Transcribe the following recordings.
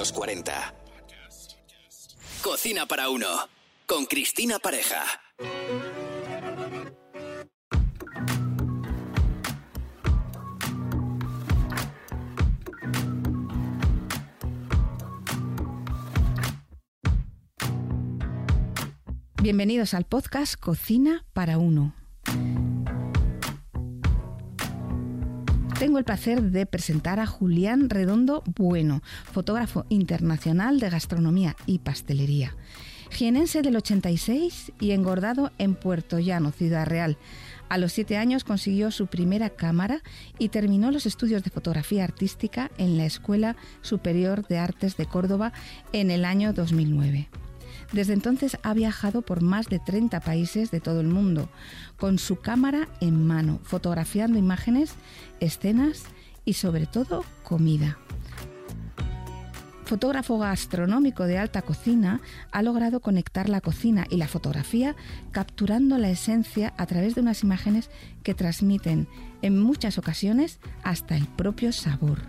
los 40. Cocina para uno, con Cristina Pareja. Bienvenidos al podcast Cocina para uno. Tengo el placer de presentar a Julián Redondo Bueno, fotógrafo internacional de gastronomía y pastelería. Jienense del 86 y engordado en Puerto Llano, Ciudad Real. A los siete años consiguió su primera cámara y terminó los estudios de fotografía artística en la Escuela Superior de Artes de Córdoba en el año 2009. Desde entonces ha viajado por más de 30 países de todo el mundo, con su cámara en mano, fotografiando imágenes, escenas y sobre todo comida. Fotógrafo gastronómico de alta cocina, ha logrado conectar la cocina y la fotografía capturando la esencia a través de unas imágenes que transmiten en muchas ocasiones hasta el propio sabor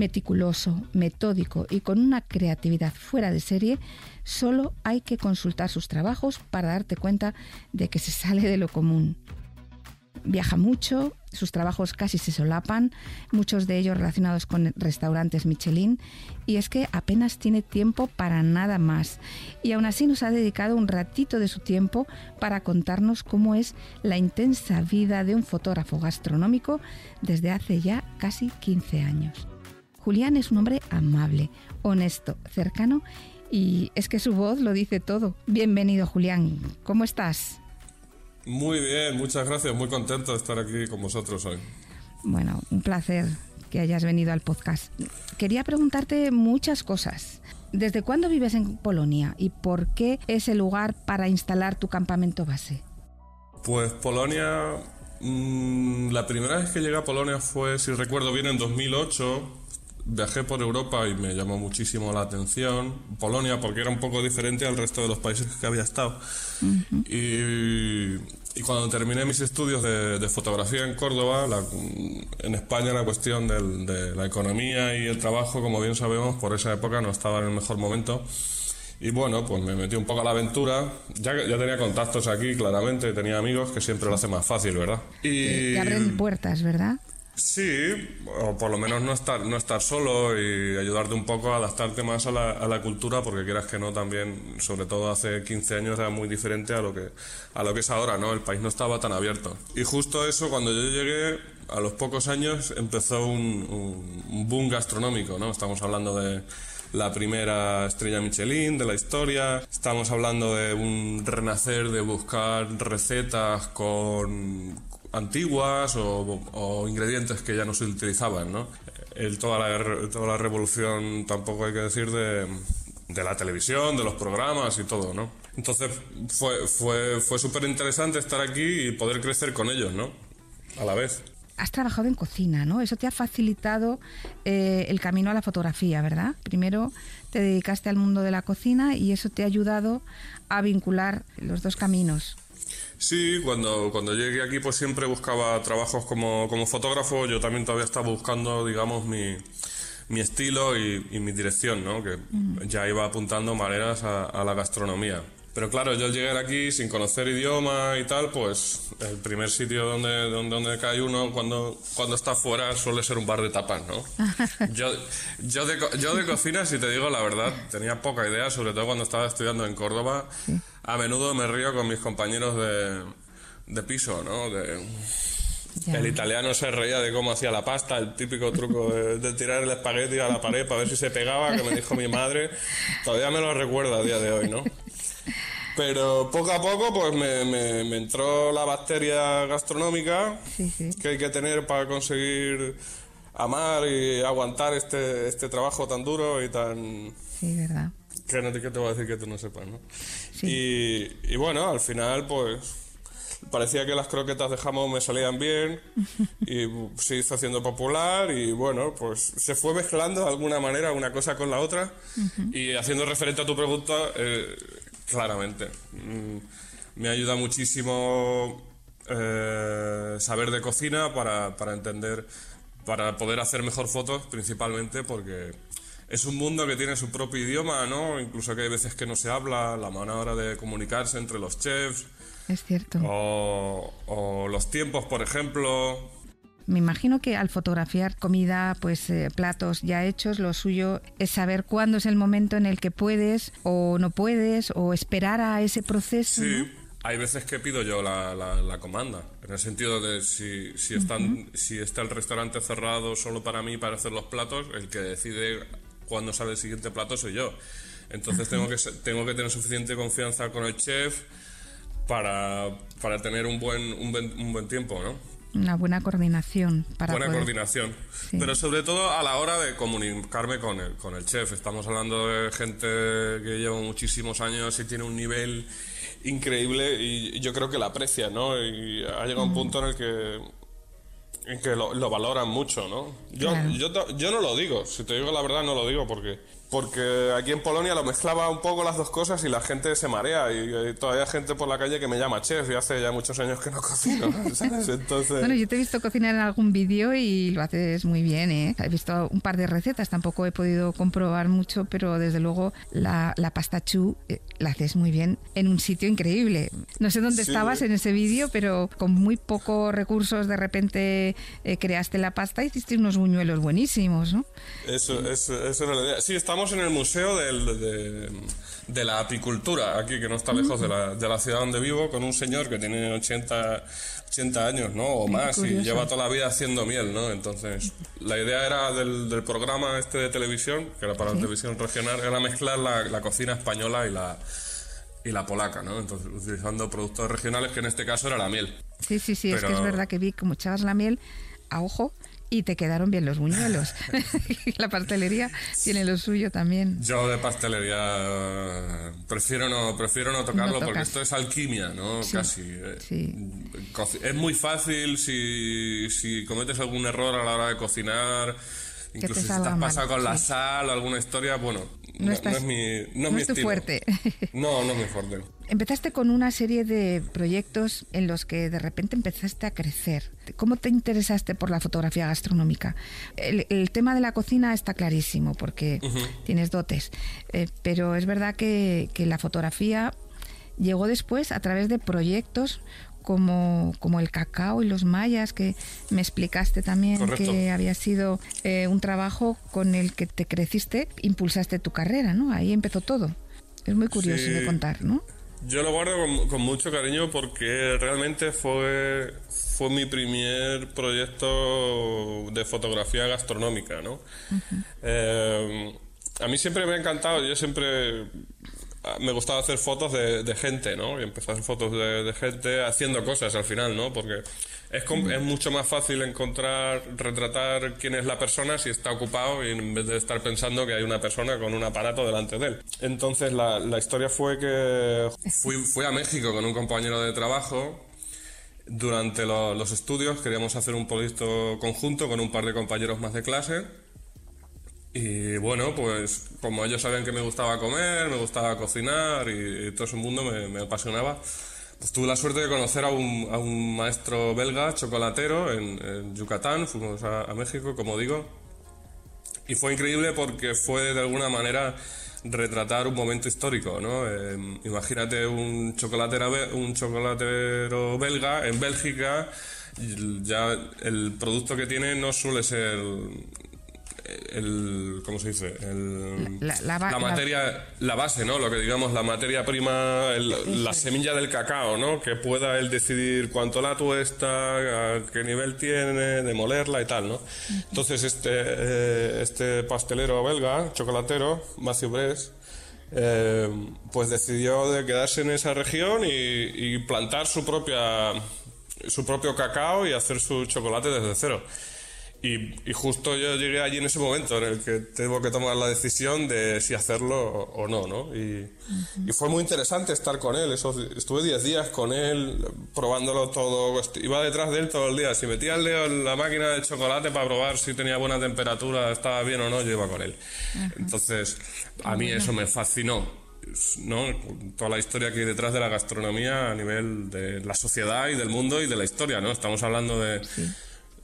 meticuloso, metódico y con una creatividad fuera de serie, solo hay que consultar sus trabajos para darte cuenta de que se sale de lo común. Viaja mucho, sus trabajos casi se solapan, muchos de ellos relacionados con restaurantes Michelin, y es que apenas tiene tiempo para nada más. Y aún así nos ha dedicado un ratito de su tiempo para contarnos cómo es la intensa vida de un fotógrafo gastronómico desde hace ya casi 15 años. Julián es un hombre amable, honesto, cercano y es que su voz lo dice todo. Bienvenido Julián, ¿cómo estás? Muy bien, muchas gracias, muy contento de estar aquí con vosotros hoy. Bueno, un placer que hayas venido al podcast. Quería preguntarte muchas cosas. ¿Desde cuándo vives en Polonia y por qué es el lugar para instalar tu campamento base? Pues Polonia, mm, la primera vez que llegué a Polonia fue, si recuerdo bien, en 2008 viajé por Europa y me llamó muchísimo la atención Polonia porque era un poco diferente al resto de los países que había estado. y, cuando terminé mis estudios de, fotografía en Córdoba, en España la cuestión de la economía y el trabajo, como bien sabemos, por esa época no estaba en el mejor momento. Y bueno, pues me metí un poco a la aventura. Ya, ya tenía contactos aquí, claramente, tenía amigos que siempre lo hace más fácil, ¿verdad? Y... Te abren puertas, ¿verdad? Sí, o por lo menos no estar, no estar solo y ayudarte un poco a adaptarte más a la, a la cultura, porque quieras que no, también, sobre todo hace 15 años, era muy diferente a lo que, a lo que es ahora, ¿no? El país no estaba tan abierto. Y justo eso, cuando yo llegué, a los pocos años, empezó un, un boom gastronómico, ¿no? Estamos hablando de la primera estrella Michelin de la historia. Estamos hablando de un renacer, de buscar recetas con antiguas o, ingredientes que ya no se utilizaban, ¿no? El, toda, la, toda la revolución, tampoco hay que decir, de, de la televisión, de los programas y todo, ¿no? Entonces fue, fue, fue súper interesante estar aquí y poder crecer con ellos, ¿no? A la vez. Has trabajado en cocina, ¿no? Eso te ha facilitado eh, el camino a la fotografía, ¿verdad? Primero te dedicaste al mundo de la cocina y eso te ha ayudado a vincular los dos caminos. Sí, cuando, cuando llegué aquí pues siempre buscaba trabajos como, como fotógrafo, yo también todavía estaba buscando, digamos, mi, mi estilo y, mi dirección, ¿no? Que ya iba apuntando maneras a, la gastronomía. Pero claro, yo llegué aquí sin conocer idioma y tal, pues el primer sitio donde, donde, donde cae uno cuando, cuando está fuera suele ser un bar de tapas, ¿no? yo, yo, de, yo de cocina, si te digo la verdad, tenía poca idea, sobre todo cuando estaba estudiando en Córdoba a menudo me río con mis compañeros de, de piso, ¿no? De, El italiano se reía de cómo hacía la pasta, el típico truco de, tirar el espagueti a la pared para ver si se pegaba, que me dijo mi madre. Todavía me lo recuerdo a día de hoy, ¿no? Pero poco a poco, pues me, me, entró la bacteria gastronómica que hay que tener para conseguir amar y aguantar este, este trabajo tan duro y tan. Sí, verdad. Que no te, te voy a decir que tú no sepas, ¿no? Y, y, bueno, al final, pues parecía que las croquetas de jamón me salían bien y se hizo haciendo popular y bueno, pues se fue mezclando de alguna manera una cosa con la otra y haciendo referente a tu pregunta, eh, claramente, mm, me ayuda muchísimo eh, saber de cocina para, para entender, para poder hacer mejor fotos principalmente porque es un mundo que tiene su propio idioma, ¿no? Incluso que hay veces que no se habla, la manera de comunicarse entre los chefs. Es cierto. O, o los tiempos, por ejemplo. Me imagino que al fotografiar comida, pues eh, platos ya hechos, lo suyo es saber cuándo es el momento en el que puedes o no puedes o esperar a ese proceso. Sí. Hay veces que pido yo la, la, comanda, en el sentido de si, si, están, si está el restaurante cerrado solo para mí para hacer los platos, el que decide cuándo sale el siguiente plato soy yo. Entonces tengo que, tengo que tener suficiente confianza con el chef para, para tener un buen, un, buen, un buen tiempo, ¿no? Una buena coordinación para Buena coordinación. Pero sobre todo a la hora de comunicarme con el, con el chef. Estamos hablando de gente que lleva muchísimos años y tiene un nivel increíble y yo creo que la aprecia, ¿no? Y ha llegado un mm. punto en el que que lo, lo valoran mucho, ¿no? Yo, yo, yo no lo digo, si te digo la verdad no lo digo porque porque aquí en Polonia lo mezclaba un poco las dos cosas y la gente se marea y, hay todavía gente por la calle que me llama chef y hace ya muchos años que no cocino, ¿sabes? Entonces... Bueno, yo te he visto cocinar en algún vídeo y lo haces muy bien, ¿eh? He visto un par de recetas, tampoco he podido comprobar mucho, pero desde luego la, la pasta chu eh, la haces muy bien en un sitio increíble. No sé dónde estabas en ese vídeo, pero con muy pocos recursos de repente eh, creaste la pasta y hiciste unos buñuelos buenísimos, ¿no? Eso, eso, eso era la idea. Sí, estamos en el Museo de, la Apicultura, aquí, que no está lejos de, la, de, la, ciudad donde vivo, con un señor que tiene 80, 80 años, ¿no? O más, y lleva toda la vida haciendo miel, ¿no? Entonces, la idea era del, programa este de televisión, que era para la televisión regional, era mezclar la, cocina española y la y la polaca, ¿no? Entonces, utilizando productos regionales, que en este caso era la miel. Sí, sí, sí, es que es verdad que vi como echabas la miel a ojo y te quedaron bien los buñuelos. la pastelería tiene lo suyo también. Yo de pastelería prefiero no prefiero no tocarlo porque esto es alquimia, ¿no? Casi. Eh, es muy fácil si, si cometes algún error a la hora de cocinar Incluso si te has pasado con la sal o alguna historia, bueno, no, es mi, no, es fuerte. No, no es mi fuerte. Empezaste con una serie de proyectos en los que de repente empezaste a crecer. ¿Cómo te interesaste por la fotografía gastronómica? El, tema de la cocina está clarísimo porque tienes dotes, eh, pero es verdad que, que la fotografía llegó después a través de proyectos como, como el cacao y los mayas, que me explicaste también que había sido eh, un trabajo con el que te creciste, impulsaste tu carrera, ¿no? Ahí empezó todo. Es muy curioso de contar, ¿no? Yo lo guardo con, mucho cariño porque realmente fue, fue mi primer proyecto de fotografía gastronómica, ¿no? Eh, a mí siempre me ha encantado, yo siempre me gustaba hacer fotos de, gente, ¿no? Y empezar a hacer fotos de, gente haciendo cosas al final, ¿no? Porque es, es mucho más fácil encontrar, retratar quién es la persona si está ocupado y en vez de estar pensando que hay una persona con un aparato delante de él. Entonces la, la historia fue que fui, fui a México con un compañero de trabajo durante los estudios queríamos hacer un proyecto conjunto con un par de compañeros más de clase y bueno, pues como ellos sabían que me gustaba comer, me gustaba cocinar y, todo ese mundo me, apasionaba, pues tuve la suerte de conocer a un, a un maestro belga chocolatero en, Yucatán, fuimos a, México, como digo, y fue increíble porque fue de alguna manera retratar un momento histórico, ¿no? Em, imagínate un chocolatero, un chocolatero belga en Bélgica, ya el producto que tiene no suele ser el ¿cómo se dice? la, materia, la base, ¿no? Lo que digamos, la materia prima, la semilla del cacao, ¿no? Que pueda él decidir cuánto la tuesta, a qué nivel tiene, de molerla y tal, ¿no? Entonces este, eh, este pastelero belga, chocolatero, Matthew Bress, eh, pues decidió de quedarse en esa región y, y plantar su propia su propio cacao y hacer su chocolate desde cero. Y, justo yo llegué allí en ese momento en el que tengo que tomar la decisión de si hacerlo o, no, ¿no? Y, fue muy interesante estar con él. estuve 10 días con él, probándolo todo. Iba detrás de él todo el día. Si metía el dedo en la máquina de chocolate para probar si tenía buena temperatura, estaba bien o no, yo iba con él. Entonces, a mí eso me fascinó. ¿no? Toda la historia que hay detrás de la gastronomía a nivel de la sociedad y del mundo y de la historia, ¿no? Estamos hablando de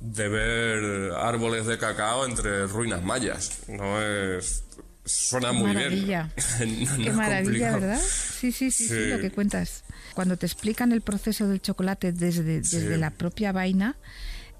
de ver árboles de cacao entre ruinas mayas. No es suena muy maravilla. bien. Qué maravilla, ¿verdad? Sí, sí, sí, sí, lo que cuentas. Cuando te explican el proceso del chocolate desde, desde la propia vaina,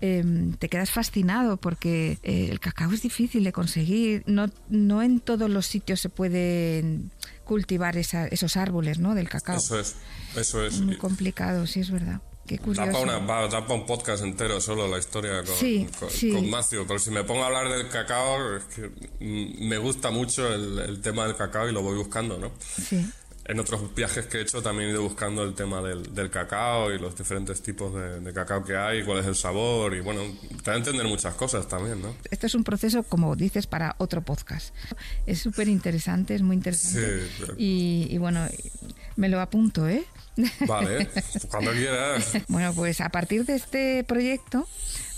em, te quedas fascinado porque eh, el cacao es difícil de conseguir. No, no en todos los sitios se pueden cultivar esos árboles ¿no? del cacao. Eso es, eso es. Muy complicado, sí, es verdad. Qué curioso. Da para, un podcast entero solo la historia con, sí, con, Macio. Pero si me pongo a hablar del cacao, es que me gusta mucho el, el, tema del cacao y lo voy buscando, ¿no? Sí en otros viajes que he hecho también he ido buscando el tema del, del cacao y los diferentes tipos de, cacao que hay, cuál es el sabor y bueno, te da a entender muchas cosas también, ¿no? Este es un proceso, como dices, para otro podcast. Es súper interesante, es muy interesante. Sí, y, y, bueno, me lo apunto, ¿eh? Vale, cuando quieras. Bueno, pues a partir de este proyecto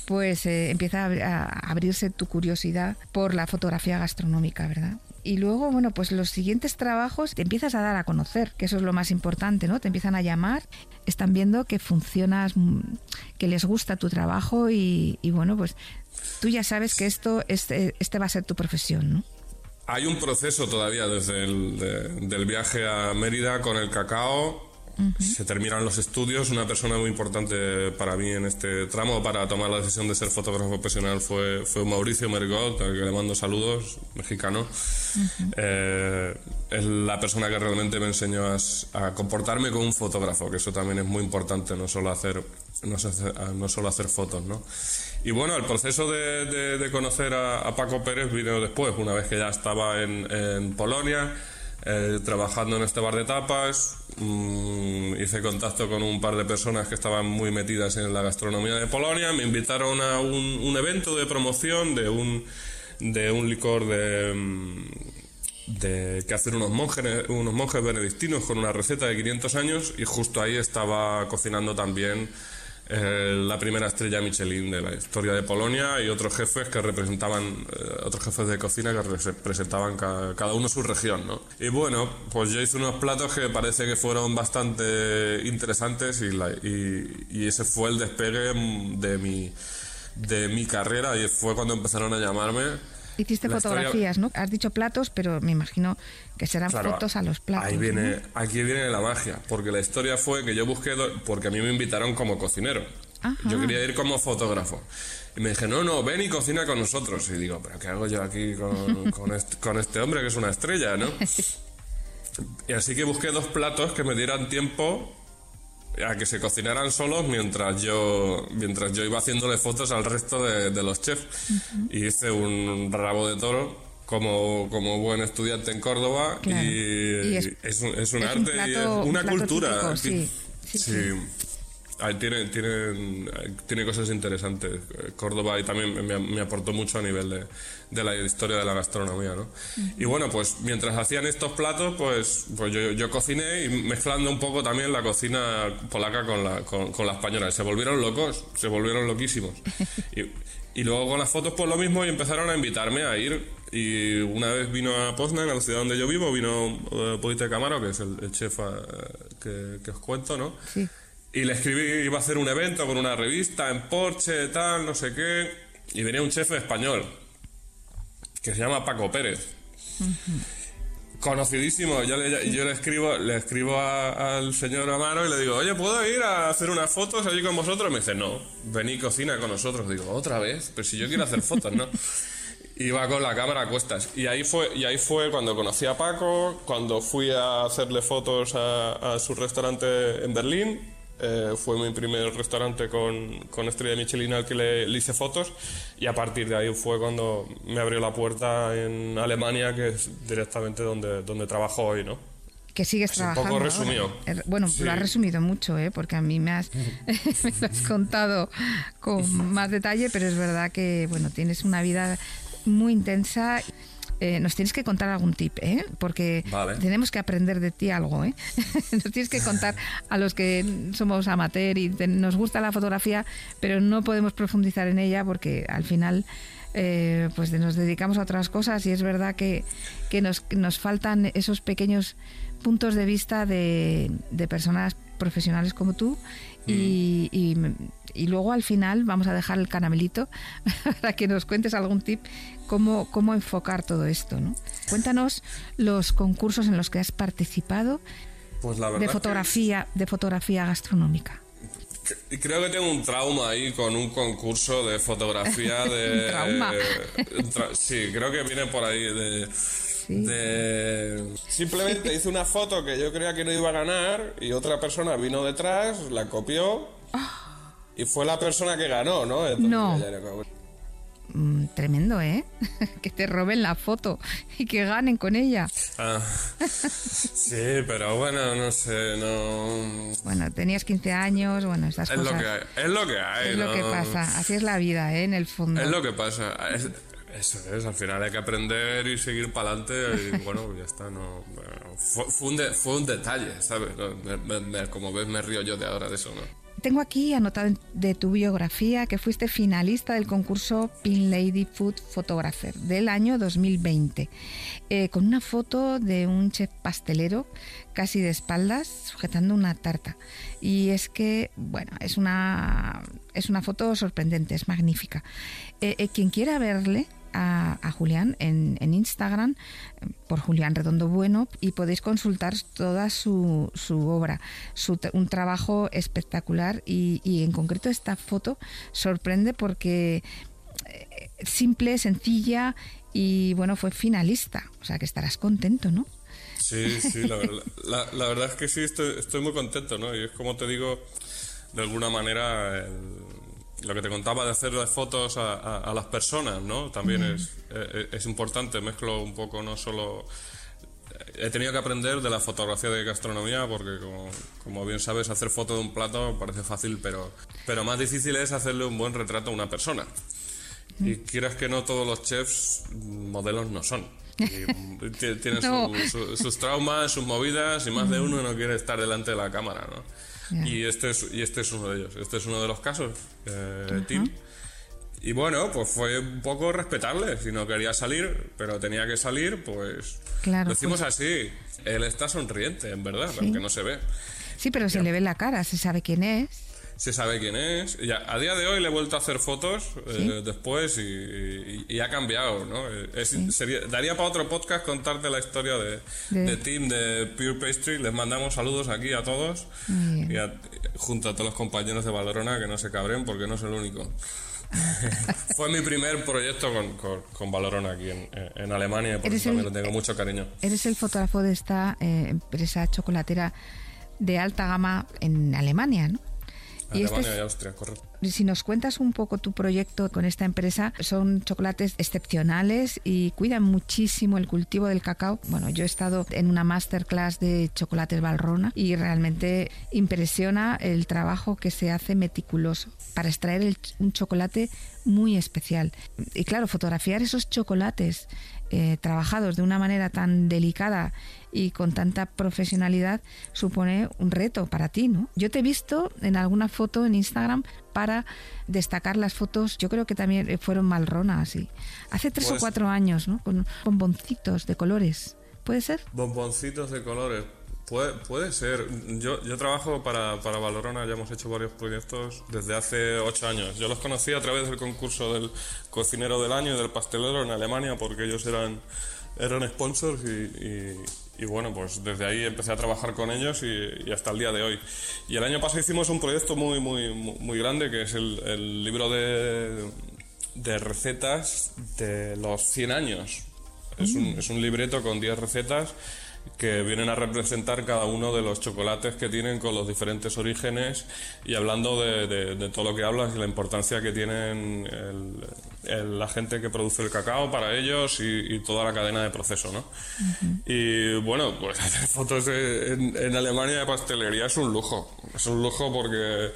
pues eh, empieza a, abrirse tu curiosidad por la fotografía gastronómica, ¿verdad? Y luego, bueno, pues los siguientes trabajos te empiezas a dar a conocer, que eso es lo más importante, ¿no? Te empiezan a llamar, están viendo que funcionas, mm, que les gusta tu trabajo y, bueno, pues tú ya sabes que esto, este, este va a ser tu profesión, ¿no? Hay un proceso todavía desde el del viaje a Mérida con el cacao se terminan los estudios. Una persona muy importante para mí en este tramo para tomar la decisión de ser fotógrafo profesional fue, fue Mauricio Mergot, al que le mando saludos, mexicano. Eh, es la persona que realmente me enseñó a, comportarme como un fotógrafo, que eso también es muy importante, no solo hacer, no, solo hacer fotos, ¿no? Y bueno, el proceso de, conocer a, Paco Pérez vino después, una vez que ya estaba en, en Polonia. Eh, trabajando en este bar de tapas, mm, hice contacto con un par de personas que estaban muy metidas en la gastronomía de Polonia, me invitaron a un, evento de promoción de un, de un licor de, mm, de que hacen unos monjes, unos monjes benedictinos con una receta de 500 años y justo ahí estaba cocinando también eh, la primera estrella Michelin de la historia de Polonia y otros jefes que representaban, eh, otros jefes de cocina que representaban cada, uno su región, ¿no? Y bueno, pues yo hice unos platos que parece que fueron bastante interesantes y, y, ese fue el despegue de mi, de mi carrera y fue cuando empezaron a llamarme Hiciste fotografías, ¿no? Has dicho platos, pero me imagino que serán fotos a los platos. Ahí viene, aquí viene la magia, porque la historia fue que yo busqué, porque a mí me invitaron como cocinero. Yo quería ir como fotógrafo. Y me dije, no, no, ven y cocina con nosotros. Y digo, pero ¿qué hago yo aquí con, con, este, con este hombre que es una estrella, no? Y así que busqué dos platos que me dieran tiempo a que se cocinaran solos mientras yo mientras yo iba haciéndole fotos al resto de, los chefs. Y hice un rabo de toro como, como buen estudiante en Córdoba y, es, un, arte y es una cultura. sí, sí tiene, tiene, tiene cosas interesantes. Córdoba y también me, aportó mucho a nivel de, de, la historia de la gastronomía, ¿no? Y bueno, pues mientras hacían estos platos, pues, pues yo, yo, cociné y mezclando un poco también la cocina polaca con la, con, con la española. se volvieron locos, se volvieron loquísimos. Y, y luego con las fotos, pues lo mismo, y empezaron a invitarme a ir. Y una vez vino a Poznan, a la ciudad donde yo vivo, vino uh, Camaro, que es el, chef eh, que, que os cuento, ¿no? Sí y le escribí, iba a hacer un evento con una revista en Porsche, tal, no sé qué. Y venía un chef español que se llama Paco Pérez. Conocidísimo. Yo le, yo le escribo, le escribo al señor Amaro y le digo, oye, ¿puedo ir a hacer unas fotos allí con vosotros? Me dice, no, vení cocina con nosotros. Digo, ¿otra vez? Pero si yo quiero hacer fotos, ¿no? Iba con la cámara a cuestas. Y ahí fue, y ahí fue cuando conocí a Paco, cuando fui a hacerle fotos a, a su restaurante en Berlín eh, fue mi primer restaurante con, con estrella Michelin al que le, hice fotos y a partir de ahí fue cuando me abrió la puerta en Alemania, que es directamente donde, donde trabajo hoy, ¿no? que sigues trabajando. Un poco resumido. Bueno, lo has resumido mucho, ¿eh? porque a mí me has, me lo has contado con más detalle, pero es verdad que bueno, tienes una vida muy intensa. Eh, nos tienes que contar algún tip, ¿eh? porque tenemos que aprender de ti algo. ¿eh? nos tienes que contar a los que somos amateur y nos gusta la fotografía, pero no podemos profundizar en ella porque al final eh, pues nos dedicamos a otras cosas y es verdad que, que nos, nos faltan esos pequeños puntos de vista de, de personas profesionales como tú y, y, luego al final vamos a dejar el caramelito para que nos cuentes algún tip cómo, cómo enfocar todo esto, ¿no? Cuéntanos los concursos en los que has participado Pues la de que- fotografía, de fotografía gastronómica. Y creo que tengo un trauma ahí con un concurso de fotografía de... Un trauma. tra- sí, creo que viene por ahí de... Sí. de- Simplemente hice una foto que yo creía que no iba a ganar y otra persona vino detrás, la copió y fue la persona que ganó, ¿no? Entonces, No. como- Mm, tremendo, ¿eh? que te roben la foto y que ganen con ella. Ah, sí, pero bueno, no sé, no... Bueno, tenías 15 años, bueno, estas Es lo cosas. que hay, es lo que hay, es lo que ¿no? pasa. Así es la vida, ¿eh? En el fondo. Es lo que pasa. Es- eso es, al final hay que aprender y seguir para adelante y bueno, ya está. No, bueno, fue, fue un de- fue un detalle, ¿sabes? No, me- me- me- como ves, me río yo de ahora de eso, ¿no? Tengo aquí anotado de tu biografía que fuiste finalista del concurso Pin Lady Food Photographer del año 2020, eh, con una foto de un chef pastelero casi de espaldas sujetando una tarta. Y es que, bueno, es una, es una foto sorprendente, es magnífica. Eh, eh, quien quiera verle, a, Julián en, Instagram por Julián Redondo Bueno y podéis consultar toda su, su obra, su, un trabajo espectacular y, en concreto esta foto sorprende porque eh, simple, sencilla y bueno, fue finalista, o sea que estarás contento, ¿no? Sí, sí, la, verdad- la- verdad es que sí, estoy, estoy muy contento, ¿no? Y es como te digo, de alguna manera, lo que te contaba de hacer las fotos a, a- a las personas, ¿no? También es, es, es importante, mezclo un poco no solo... He tenido que aprender de la fotografía de gastronomía porque, como, como bien sabes, hacer foto de un plato parece fácil, pero, pero más difícil es hacerle un buen retrato a una persona. Y quieras que no, todos los chefs mm, modelos no son. Mm, tienen su- No. su- sus traumas, sus movidas, y más de uno no quiere estar delante de la cámara, ¿no? Y, este es, y este es uno de ellos. Este es uno de los casos, eh, Tim. Y bueno, pues fue un poco respetable. Si no quería salir, pero tenía que salir, pues. Claro, Lo hicimos así. Él está sonriente, en verdad, aunque no se ve. Sí, pero se le ve la cara, se sabe quién es. Se sabe quién es. Y a, día de hoy le he vuelto a hacer fotos eh, después y, y- y ha cambiado, ¿no? Eh, sería- daría para otro podcast contarte la historia de, De- de Tim de Pure Pastry. Les mandamos saludos aquí a todos y a- junto a todos los compañeros de Valorona que no se cabren porque no es el único. Fue mi primer proyecto con, con, con Valorona aquí en, en Alemania y por eso también el- le tengo mucho cariño. Eres el fotógrafo de esta eh, empresa chocolatera de alta gama en Alemania, ¿no? Y este Alemania es- y Austria, correcto. Si nos cuentas un poco tu proyecto con esta empresa, son chocolates excepcionales y cuidan muchísimo el cultivo del cacao. Bueno, yo he estado en una masterclass de chocolates Valrona y realmente impresiona el trabajo que se hace meticuloso para extraer el- un chocolate muy especial. Y claro, fotografiar esos chocolates eh, trabajados de una manera tan delicada y con tanta profesionalidad supone un reto para ti, ¿no? Yo te he visto en alguna foto en Instagram para destacar las fotos, yo creo que también eh, fueron malronas, sí. Hace tres o Pues- cuatro años, ¿no? Con bomboncitos de colores. ¿Puede ser? Bomboncitos de colores. Puede, puede ser. Yo, yo trabajo para, para Valorona, ya hemos hecho varios proyectos desde hace ocho años. Yo los conocí a través del concurso del cocinero del año y del pastelero en Alemania porque ellos eran, eran sponsors y, y- y bueno, pues desde ahí empecé a trabajar con ellos y, y hasta el día de hoy. Y el año pasado hicimos un proyecto muy, muy, muy grande que es el, el libro de, de recetas de los 100 años. Es un, es un libreto con 10 recetas que vienen a representar cada uno de los chocolates que tienen con los diferentes orígenes. Y hablando de, de- de todo lo que hablas y la importancia que tienen el- el- la gente que produce el cacao para ellos y, y toda la cadena de proceso, ¿no? Y bueno, pues hacer fotos de- en, en Alemania de pastelería es un lujo. Es un lujo porque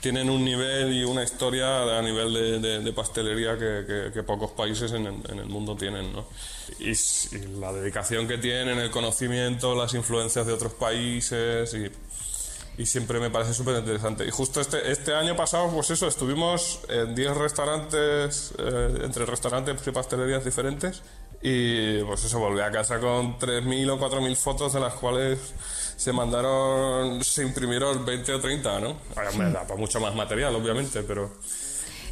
tienen un nivel y una historia a nivel de, de- de pastelería que, que- que pocos países en el, en el mundo tienen, ¿no? Y, y la dedicación que tienen, el conocimiento, las influencias de otros países y, y siempre me parece súper interesante. Y justo este, este año pasado, pues eso, estuvimos en 10 restaurantes, eh, entre restaurantes y pastelerías diferentes. Y pues eso, volví a casa con 3.000 o 4.000 fotos, de las cuales se mandaron, se imprimieron 20 o 30, ¿no? Ahora me da para mucho más material, obviamente, pero.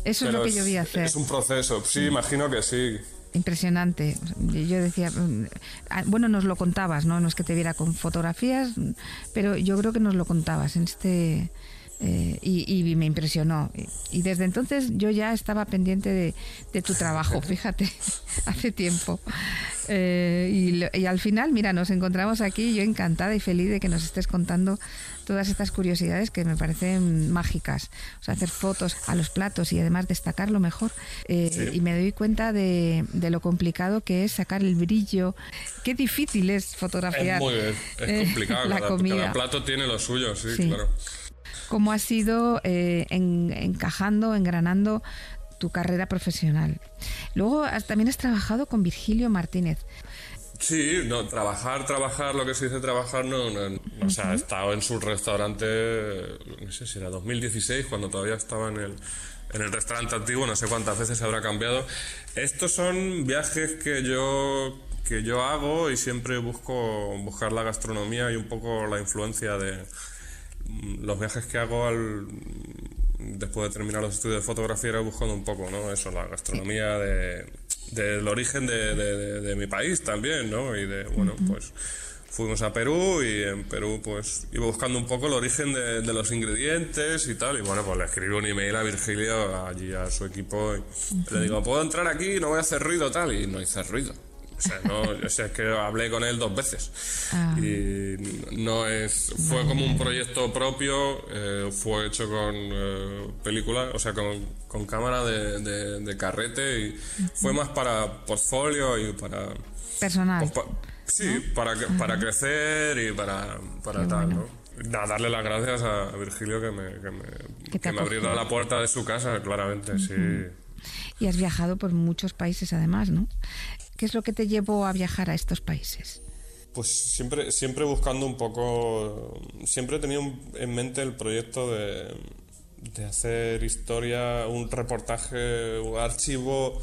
Eso es pero lo que yo vi hacer. Es un proceso, sí, imagino que sí. Impresionante. Yo decía, mm, ah, bueno, nos lo contabas, ¿no? No es que te viera con fotografías, pero yo creo que nos lo contabas en este... Eh, y, me impresionó. Y, desde entonces yo ya estaba pendiente de, tu trabajo, fíjate, hace tiempo. Eh, y, al final, mira, nos encontramos aquí, yo encantada y feliz de que nos estés contando todas estas curiosidades que me parecen mágicas. O sea, hacer fotos a los platos y además destacarlo mejor. Eh, y me doy cuenta de, lo complicado que es sacar el brillo. Qué difícil es fotografiar. Es, muy, es complicado. la comida. cada plato tiene lo suyo, sí. claro cómo has ido eh, encajando, engranando tu carrera profesional. Luego también has trabajado con Virgilio Martínez. Sí, no, trabajar, trabajar, lo que se dice trabajar, no, no, o sea, he estado en su restaurante, no sé si era 2016, cuando todavía estaba en el, en el restaurante antiguo, no sé cuántas veces habrá cambiado. Estos son viajes que yo, que yo hago y siempre busco buscar la gastronomía y un poco la influencia de, los viajes que hago al, después de terminar los estudios de fotografía era buscando un poco, ¿no? Eso, la gastronomía de, del origen de, mi país también, ¿no? Y de, bueno, pues fuimos a Perú y en Perú pues iba buscando un poco el origen de, los ingredientes y tal. Y bueno, pues le escribí un email a Virgilio, allí a su equipo, y le digo, ¿puedo entrar aquí? No voy a hacer ruido tal. Y no hice ruido. O sea, no, o sea, es que hablé con él dos veces. Ah. Y no es. Fue como un proyecto propio, eh, fue hecho con eh, película, o sea, con, con cámara de, de, carrete y fue más para portfolio y para. Personal. Pues, sí, para, para crecer y para, para tal, ¿no? darle las gracias a Virgilio que me, que me, que me abrió la puerta de su casa, claramente, sí. Y has viajado por muchos países además, ¿no? ¿Qué es lo que te llevó a viajar a estos países? Pues siempre, siempre buscando un poco, siempre he tenido en mente el proyecto de, de hacer historia, un reportaje, un archivo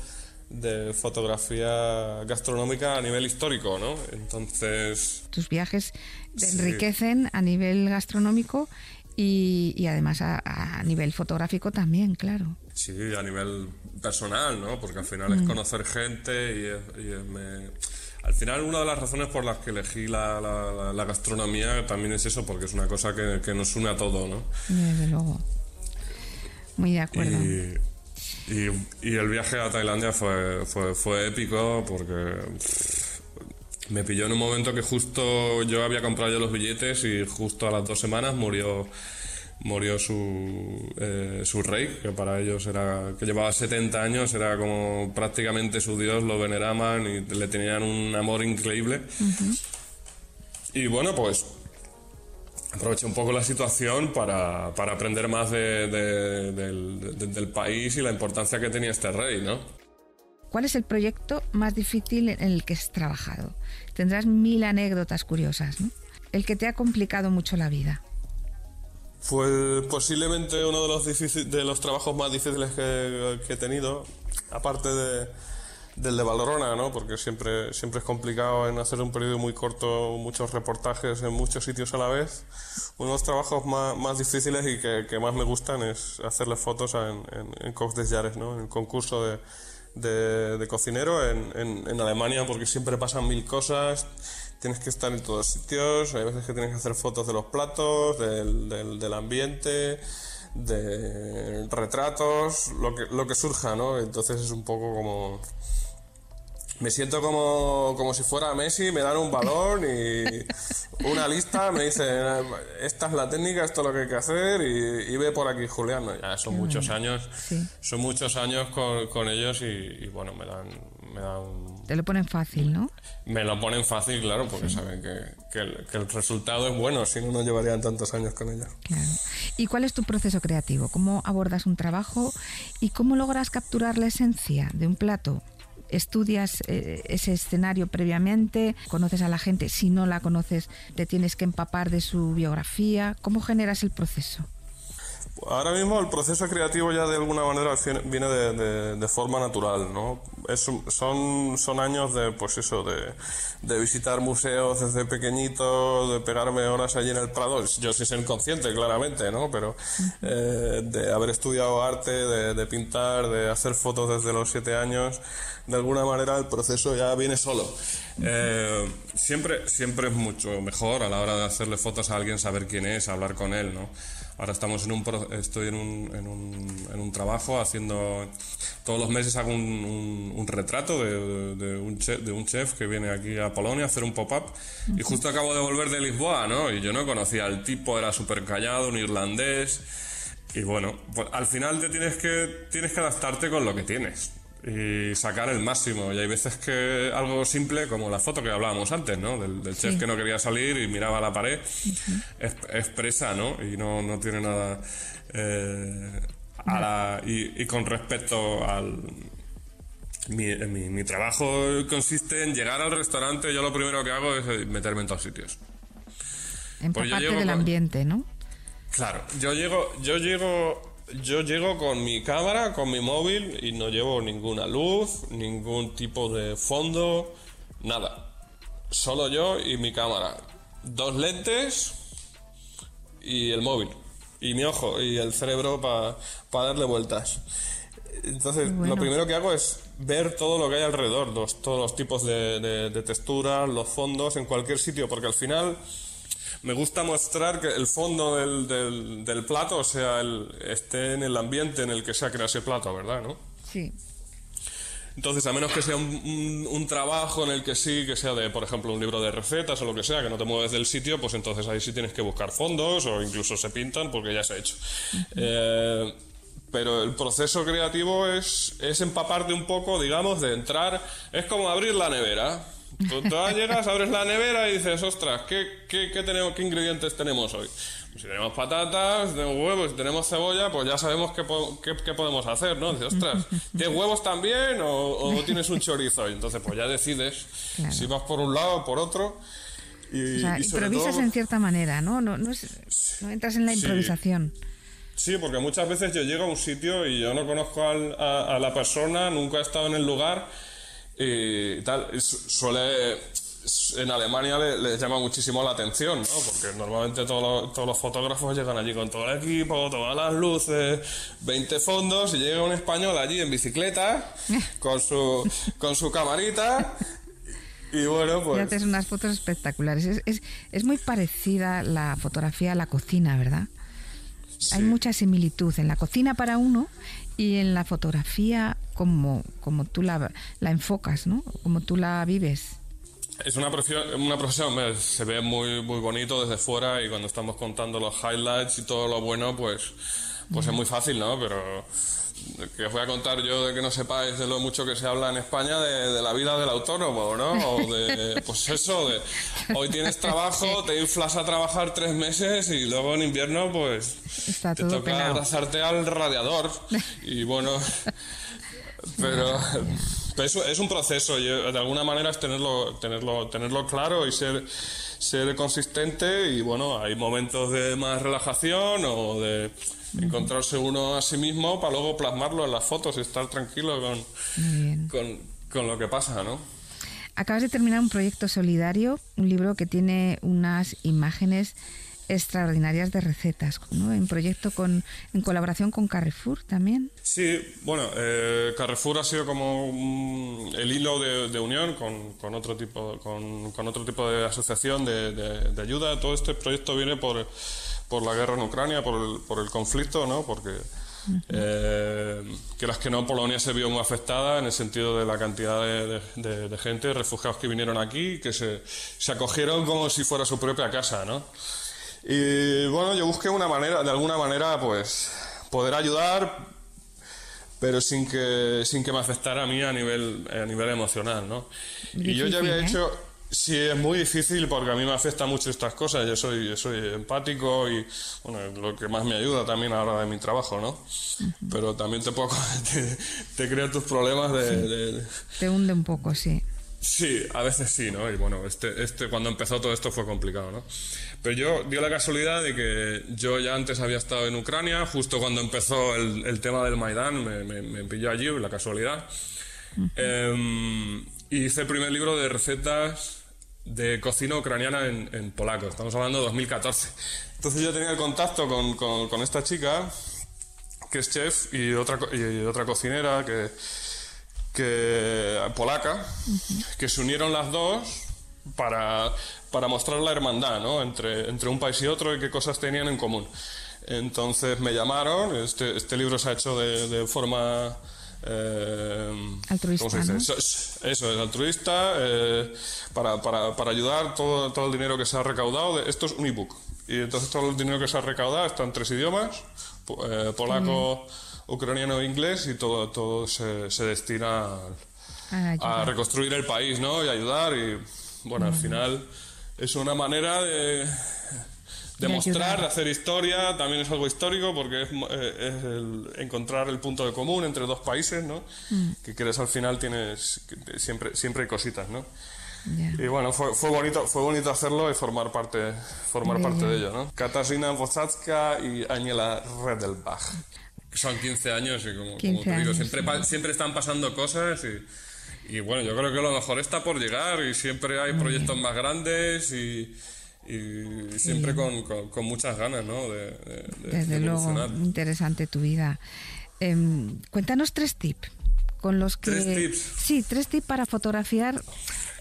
de fotografía gastronómica a nivel histórico, ¿no? Entonces... Tus viajes te enriquecen a nivel gastronómico y, además a, nivel fotográfico también, claro. Sí, a nivel personal, ¿no? Porque al final es mm. conocer gente y, Al final una de las razones por las que elegí la, gastronomía también es eso, porque es una cosa que, nos une a todo, ¿no? Desde luego. Muy de acuerdo. Y, el viaje a Tailandia fue, fue, fue épico porque me pilló en un momento que justo yo había comprado yo los billetes y justo a las dos semanas murió murió su, eh, su rey, que para ellos era, que llevaba 70 años, era como prácticamente su dios, lo veneraban y le tenían un amor increíble. Y bueno, pues aproveché un poco la situación para, para aprender más de, del país y la importancia que tenía este rey, ¿no? ¿Cuál es el proyecto más difícil en el que has trabajado? Tendrás mil anécdotas curiosas, ¿no? El que te ha complicado mucho la vida. Fue posiblemente uno de los, de los trabajos más difíciles que, he tenido, aparte de, del de Valorona, ¿no? porque siempre, siempre es complicado en hacer un periodo muy corto muchos reportajes en muchos sitios a la vez. Uno de los trabajos más, más difíciles y que, más me gustan es hacerle fotos en, en, en Cox des Jahres, ¿no? en el concurso de, de, cocinero en, en, Alemania porque siempre pasan mil cosas, tienes que estar en todos sitios, hay veces que tienes que hacer fotos de los platos, del, del, del ambiente, de retratos, lo que, lo que surja, ¿no? Entonces es un poco como me siento como, como si fuera Messi, me dan un balón y una lista, me dicen, esta es la técnica, esto es lo que hay que hacer y, ve por aquí Julián. Ya son muchos años, son muchos años con, con ellos y, bueno, me dan, me dan... Te lo ponen fácil, ¿no? Me lo ponen fácil, claro, porque saben que, que, el, que, el, resultado es bueno, si no, no llevarían tantos años con ellos. Claro. ¿Y cuál es tu proceso creativo? ¿Cómo abordas un trabajo y cómo logras capturar la esencia de un plato? Estudias eh, ese escenario previamente, conoces a la gente, si no la conoces te tienes que empapar de su biografía, ¿cómo generas el proceso? Ahora mismo el proceso creativo ya de alguna manera viene de, de, forma natural, ¿no? Es, son, son años de, pues eso, de, de, visitar museos desde pequeñito, de pegarme horas allí en el Prado. Yo sí soy consciente, claramente, ¿no? Pero eh, de haber estudiado arte, de, de pintar, de hacer fotos desde los siete años, de alguna manera el proceso ya viene solo. Eh, siempre, siempre es mucho mejor a la hora de hacerle fotos a alguien saber quién es, hablar con él, ¿no? Ahora estamos en un estoy en un, en un, en un trabajo haciendo todos los meses hago un, un, retrato de, de, un chef, de un chef que viene aquí a Polonia a hacer un pop-up. Y justo acabo de volver de Lisboa, ¿no? Y yo no conocía al tipo, era súper callado, un irlandés. Y bueno, pues al final te tienes que tienes que adaptarte con lo que tienes y sacar el máximo. Y hay veces que algo simple, como la foto que hablábamos antes, ¿no? Del, chef que no quería salir y miraba la pared, expresa, ¿no? Y no, no tiene nada... Eh, y, con respecto al... Mi, mi, trabajo consiste en llegar al restaurante, yo lo primero que hago es meterme en todos sitios. Empaparte pues del ambiente, ¿no? Claro, yo llego, yo llego yo llego con mi cámara, con mi móvil y no llevo ninguna luz, ningún tipo de fondo, nada. Solo yo y mi cámara. Dos lentes y el móvil. Y mi ojo y el cerebro para darle vueltas. Entonces, lo primero que hago es ver todo lo que hay alrededor, todos los tipos de, de texturas, los fondos, en cualquier sitio, porque al final me gusta mostrar que el fondo del, del, plato, o sea, el, esté en el ambiente en el que se ha creado ese plato, ¿verdad? ¿No? Sí. Entonces, a menos que sea un, un, trabajo en el que sí, que sea de, por ejemplo, un libro de recetas o lo que sea, que no te mueves del sitio, pues entonces ahí sí tienes que buscar fondos o incluso se pintan porque ya se ha hecho. Eh, pero el proceso creativo es, es empaparte un poco, digamos, de entrar. Es como abrir la nevera. Tú, llegas, abres la nevera y dices, ostras, ¿qué, qué, qué, tenemos, qué ingredientes tenemos hoy? Pues si tenemos patatas, tenemos huevos, si tenemos cebolla, pues ya sabemos qué, qué, podemos hacer, ¿no? Dices, ostras, ¿tienes huevos también o, tienes un chorizo? Y entonces, pues ya decides si vas por un lado o por otro. Y, improvisas en cierta manera, ¿no? No, no, entras en la improvisación. Sí. porque muchas veces yo llego a un sitio y yo no conozco a, a la persona, nunca he estado en el lugar y tal. suele en Alemania les le llama muchísimo la atención, ¿no? Porque normalmente todos los, todos los fotógrafos llegan allí con todo el equipo, todas las luces, 20 fondos y llega un español allí en bicicleta con su con su camarita y bueno, pues... Y haces unas fotos espectaculares. Es, es, es muy parecida la fotografía a la cocina, ¿verdad? Hay mucha similitud en la cocina para uno y en la fotografía como, como tú la, la enfocas, ¿no? Como tú la vives. Es una profesión, una profesión se ve muy, muy bonito desde fuera y cuando estamos contando los highlights y todo lo bueno, pues, pues es muy fácil, ¿no? Pero que os voy a contar yo de que no sepáis de lo mucho que se habla en España de, la vida del autónomo, ¿no? O de, pues eso, de hoy tienes trabajo, te inflas a trabajar tres meses y luego en invierno, pues te toca abrazarte al radiador. Y bueno, pero, eso es un proceso y de alguna manera es tenerlo, tenerlo, tenerlo claro y ser, ser consistente y bueno, hay momentos de más relajación o de encontrarse uno a sí mismo para luego plasmarlo en las fotos y estar tranquilo con, con, con, lo que pasa, ¿no? Acabas de terminar un proyecto solidario, un libro que tiene unas imágenes extraordinarias de recetas, ¿no? En proyecto con, en colaboración con Carrefour también. Sí, bueno, eh, Carrefour ha sido como el hilo de, unión con, con, otro tipo, con, con, otro tipo de asociación de, de ayuda. Todo este proyecto viene por por la guerra en Ucrania, por el, por el conflicto, ¿no? Porque eh, que las que no, Polonia se vio muy afectada en el sentido de la cantidad de, de, gente, refugiados que vinieron aquí, que se, se, acogieron como si fuera su propia casa, ¿no? Y bueno, yo busqué una manera, de alguna manera, pues, poder ayudar, pero sin que, sin que me afectara a mí a nivel, a nivel emocional, ¿no? y yo ya había ¿eh? hecho Sí, es muy difícil porque a mí me afecta mucho estas cosas. Yo soy, yo soy empático y bueno, lo que más me ayuda también a la hora de mi trabajo, ¿no? Pero también te, puedo, te, crea tus problemas de, Te hunde un poco, sí. Sí, a veces sí, ¿no? Y bueno, este, este, cuando empezó todo esto fue complicado, ¿no? Pero yo dio la casualidad de que yo ya antes había estado en Ucrania, justo cuando empezó el, el tema del Maidán, me, me, me, pilló allí, la casualidad. eh, y hice el primer libro de recetas de cocina ucraniana en, en, polaco. Estamos hablando de 2014. Entonces yo tenía el contacto con, con, con esta chica, que es chef, y otra, y otra cocinera que, que polaca, que se unieron las dos para, para mostrar la hermandad ¿no? entre, entre un país y otro y qué cosas tenían en común. Entonces me llamaron, este, este libro se ha hecho de, de forma eh, altruista. Eso, es altruista, eh, para, para, para, ayudar todo, todo el dinero que se ha recaudado. De, esto es un ebook. Y entonces todo el dinero que se ha recaudado está en tres idiomas: eh, polaco, mm. ucraniano e inglés, y todo, todo se, se destina a, a, reconstruir el país ¿no? y ayudar. Y bueno, mm. al final es una manera de demostrar, de hacer historia, también es algo histórico porque es, eh, es el, encontrar el punto de común entre dos países, ¿no? Mm. Que quieres al final tienes siempre siempre hay cositas, ¿no? Yeah. Y bueno, fue, fue, bonito fue bonito hacerlo y formar parte formar yeah, parte de ello, ¿no? Katarzyna Woszacka y Aniela Redelbach. Son 15 años y como, 15 como te digo, años, siempre, siempre están pasando cosas y, y bueno, yo creo que lo mejor está por llegar y siempre hay proyectos más grandes y y siempre sí. con, con, con, muchas ganas, ¿no? De, de, Desde de luego, interesante tu vida. Eh, cuéntanos tres tips con los que... ¿Tres tips? Sí, tres tips para fotografiar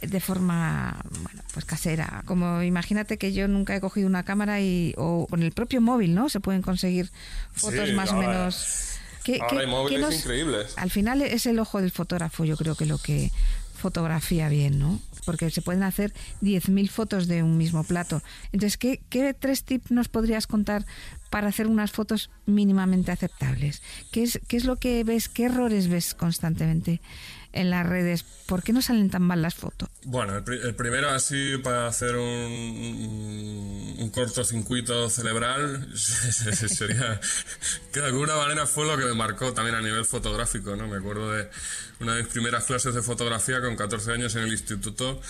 de forma bueno, pues casera. Como imagínate que yo nunca he cogido una cámara y o con el propio móvil, ¿no? Se pueden conseguir fotos sí, más o menos. ¿Qué, ahora hay móviles increíbles. Al final es el ojo del fotógrafo, yo creo que lo que fotografía bien, ¿no? Porque se pueden hacer 10.000 fotos de un mismo plato. Entonces, ¿qué, ¿qué, tres tips nos podrías contar para hacer unas fotos mínimamente aceptables? ¿Qué es, ¿Qué es lo que ves? ¿Qué errores ves constantemente en las redes? ¿Por qué no salen tan mal las fotos? Bueno, el, el primero así para hacer un, un cortocircuito cerebral sería que de alguna manera fue lo que me marcó también a nivel fotográfico, ¿no? Me acuerdo de una de mis primeras clases de fotografía con 14 años en el instituto.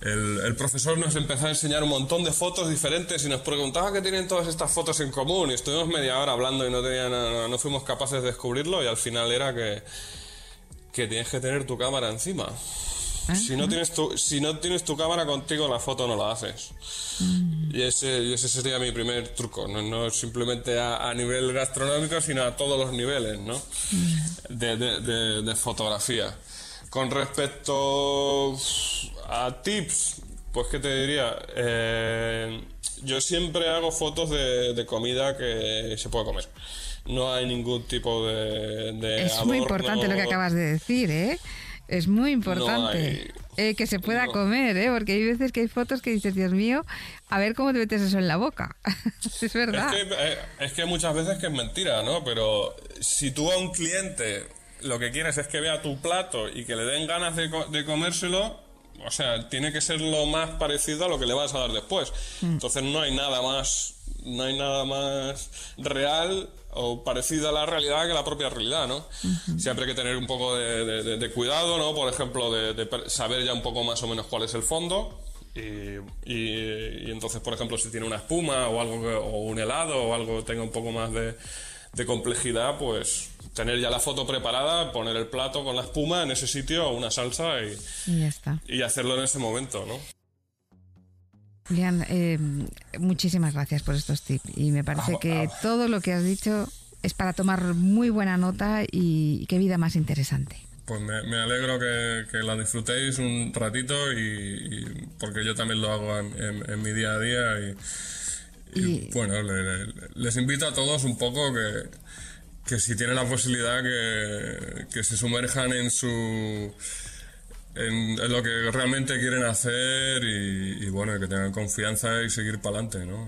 El, el, profesor nos empezó a enseñar un montón de fotos diferentes y nos preguntaba qué tienen todas estas fotos en común y estuvimos media hora hablando y no, tenía, no, no fuimos capaces de descubrirlo y al final era que, que tienes que tener tu cámara encima. Si no, tienes tu, si no tienes tu cámara contigo, la foto no la haces. Mm. Y, ese, y ese sería mi primer truco. No, no simplemente a, a, nivel gastronómico, sino a todos los niveles ¿no? Mm. de, de, de, de, fotografía. Con respecto a tips, pues qué te diría. Eh, yo siempre hago fotos de, comida que se puede comer. No hay ningún tipo de. es adorno. muy importante lo que acabas de decir, ¿eh? Es muy importante no hay, eh, que se pueda no. comer, ¿eh? porque hay veces que hay fotos que dices, Dios mío, a ver cómo te metes eso en la boca. es verdad. Es que, eh, es que muchas veces que es mentira, ¿no? Pero si tú a un cliente lo que quieres es que vea tu plato y que le den ganas de, de comérselo, o sea, tiene que ser lo más parecido a lo que le vas a dar después. Mm. Entonces no hay nada más, no hay nada más real o parecido a la realidad que la propia realidad, ¿no? Uh -huh. Siempre hay que tener un poco de, de, de cuidado, ¿no? Por ejemplo, de, saber ya un poco más o menos cuál es el fondo. Y, y, y, entonces, por ejemplo, si tiene una espuma o algo que, o un helado o algo que tenga un poco más de, complejidad, pues tener ya la foto preparada, poner el plato con la espuma en ese sitio, una salsa y, y, ya está. y hacerlo en ese momento, ¿no? Julián, eh, muchísimas gracias por estos tips y me parece Ah, que todo lo que has dicho es para tomar muy buena nota y qué vida más interesante. Pues me, me alegro que, que, la disfrutéis un ratito y, y, porque yo también lo hago en, en, en mi día a día y, y, bueno, le, le, les invito a todos un poco que, que si tienen la posibilidad que, que se sumerjan en su en, lo que realmente quieren hacer y, bueno, que tengan confianza y seguir para adelante, ¿no?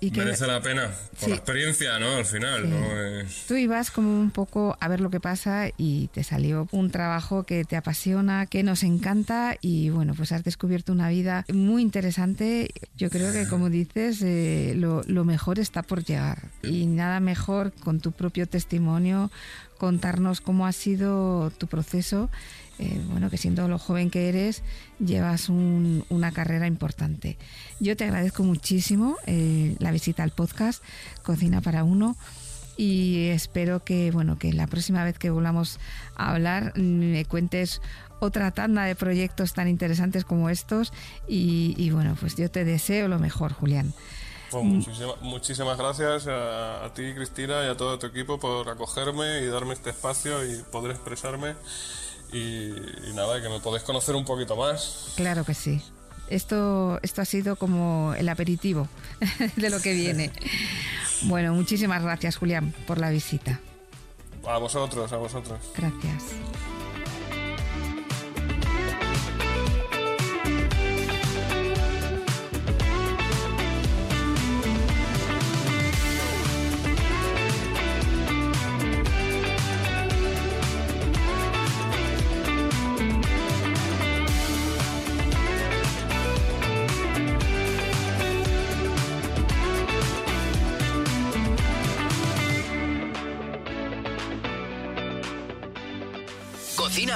Y que merece la pena por sí. la experiencia, ¿no? Al final, sí. ¿no? Es... Tú ibas como un poco a ver lo que pasa y te salió un trabajo que te apasiona, que nos encanta y bueno, pues has descubierto una vida muy interesante. Yo creo que como dices, eh, lo, lo mejor está por llegar y nada mejor con tu propio testimonio contarnos cómo ha sido tu proceso. Eh, bueno, que siendo lo joven que eres, llevas una carrera importante. Yo te agradezco muchísimo eh, la visita al podcast Cocina para Uno y espero que bueno que la próxima vez que volvamos a hablar me cuentes otra tanda de proyectos tan interesantes como estos y, bueno pues yo te deseo lo mejor Julián. Pues muchísimas, gracias a, ti Cristina y a todo tu equipo por acogerme y darme este espacio y poder expresarme y, y nada que me podéis conocer un poquito más claro que sí esto, esto ha sido como el aperitivo de lo que viene. Bueno, muchísimas gracias, Julián, por la visita. A vosotros, a vosotros. Gracias.